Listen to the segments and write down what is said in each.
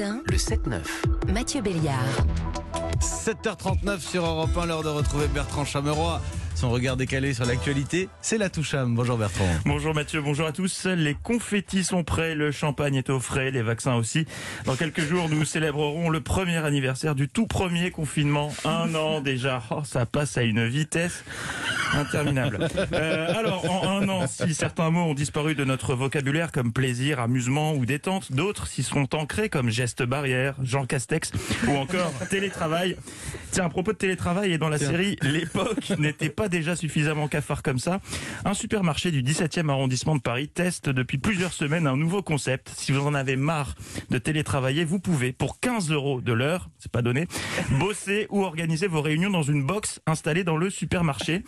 matin, Le 7-9. Mathieu Béliard. 7h39 sur Europe 1, l'heure de retrouver Bertrand Chameroy. Son regard décalé sur l'actualité, c'est la toucham. Bonjour Bertrand. Bonjour Mathieu, bonjour à tous. Les confettis sont prêts, le champagne est au frais, les vaccins aussi. Dans quelques jours, nous célébrerons le premier anniversaire du tout premier confinement. Un an déjà. Oh, ça passe à une vitesse interminable. Euh, alors, en un an, si certains mots ont disparu de notre vocabulaire comme plaisir, amusement ou détente, d'autres s'y sont ancrés comme geste barrière, Jean Castex ou encore télétravail. Tiens, à propos de télétravail et dans la série L'époque n'était pas déjà suffisamment cafard comme ça, un supermarché du 17e arrondissement de Paris teste depuis plusieurs semaines un nouveau concept. Si vous en avez marre de télétravailler, vous pouvez, pour 15 euros de l'heure, c'est pas donné, bosser ou organiser vos réunions dans une box installée dans le supermarché.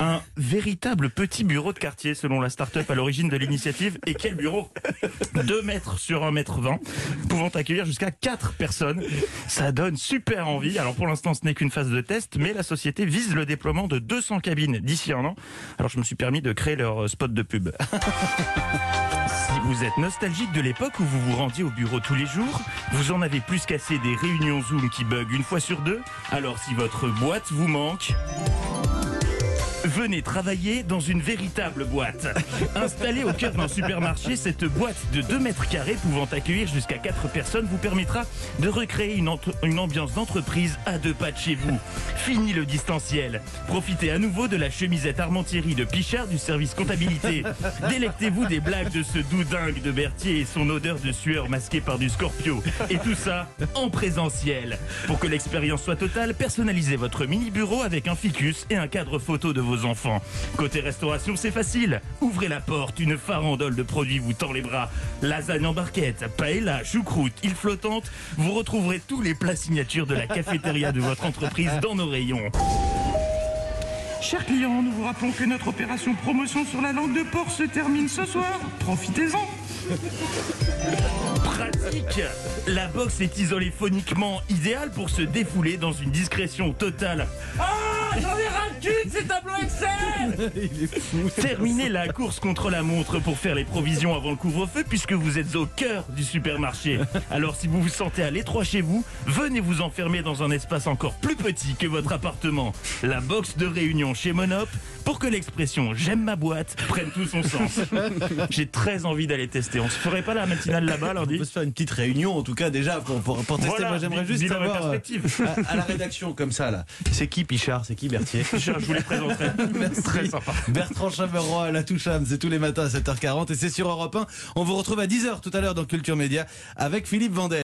Un véritable petit bureau de quartier selon la start-up à l'origine de l'initiative. Et quel bureau? 2 mètres sur 1 mètre 20, pouvant accueillir jusqu'à 4 personnes. Ça donne super envie. Alors pour l'instant, ce n'est qu'une phase de test, mais la société vise le déploiement de 200 cabines d'ici un an. Alors je me suis permis de créer leur spot de pub. Si vous êtes nostalgique de l'époque où vous vous rendiez au bureau tous les jours, vous en avez plus cassé des réunions Zoom qui bug une fois sur deux, alors si votre boîte vous manque... Venez travailler dans une véritable boîte. Installée au cœur d'un supermarché, cette boîte de 2 mètres carrés pouvant accueillir jusqu'à 4 personnes vous permettra de recréer une, ambiance d'entreprise à deux pas de chez vous. Fini le distanciel. Profitez à nouveau de la chemisette Armentieri de Pichard du service comptabilité. Délectez-vous des blagues de ce doudingue de Berthier et son odeur de sueur masquée par du Scorpio. Et tout ça en présentiel. Pour que l'expérience soit totale, personnalisez votre mini bureau avec un ficus et un cadre photo de vos enfants. Côté restauration, c'est facile. Ouvrez la porte, une farandole de produits vous tend les bras. Lasagne en barquette, paella, choucroute, île flottante. Vous retrouverez tous les plats signatures de la cafétéria de votre entreprise dans nos rayons. Chers clients, nous vous rappelons que notre opération promotion sur la langue de porc se termine ce soir. Profitez-en. Pratique La box est isolée phoniquement, idéale pour se défouler dans une discrétion totale. Ah Cul de ces tableaux Excel Il est fou. Terminez la course contre la montre pour faire les provisions avant le couvre-feu puisque vous êtes au cœur du supermarché. Alors si vous vous sentez à l'étroit chez vous, venez vous enfermer dans un espace encore plus petit que votre appartement. La box de réunion chez Monop pour que l'expression j'aime ma boîte prenne tout son sens. J'ai très envie d'aller tester. On se ferait pas la matinale là-bas On lundi peut se faire une petite réunion en tout cas déjà pour, pour, pour tester. Voilà, Moi j'aimerais juste savoir euh, à, à la rédaction comme ça là. C'est qui Pichard? C'est qui Berthier? Je vous les présenterai. Merci. Très Bertrand Chameroy, la toucham, c'est tous les matins à 7h40 et c'est sur Europe 1. On vous retrouve à 10h tout à l'heure dans Culture Média avec Philippe Vandel.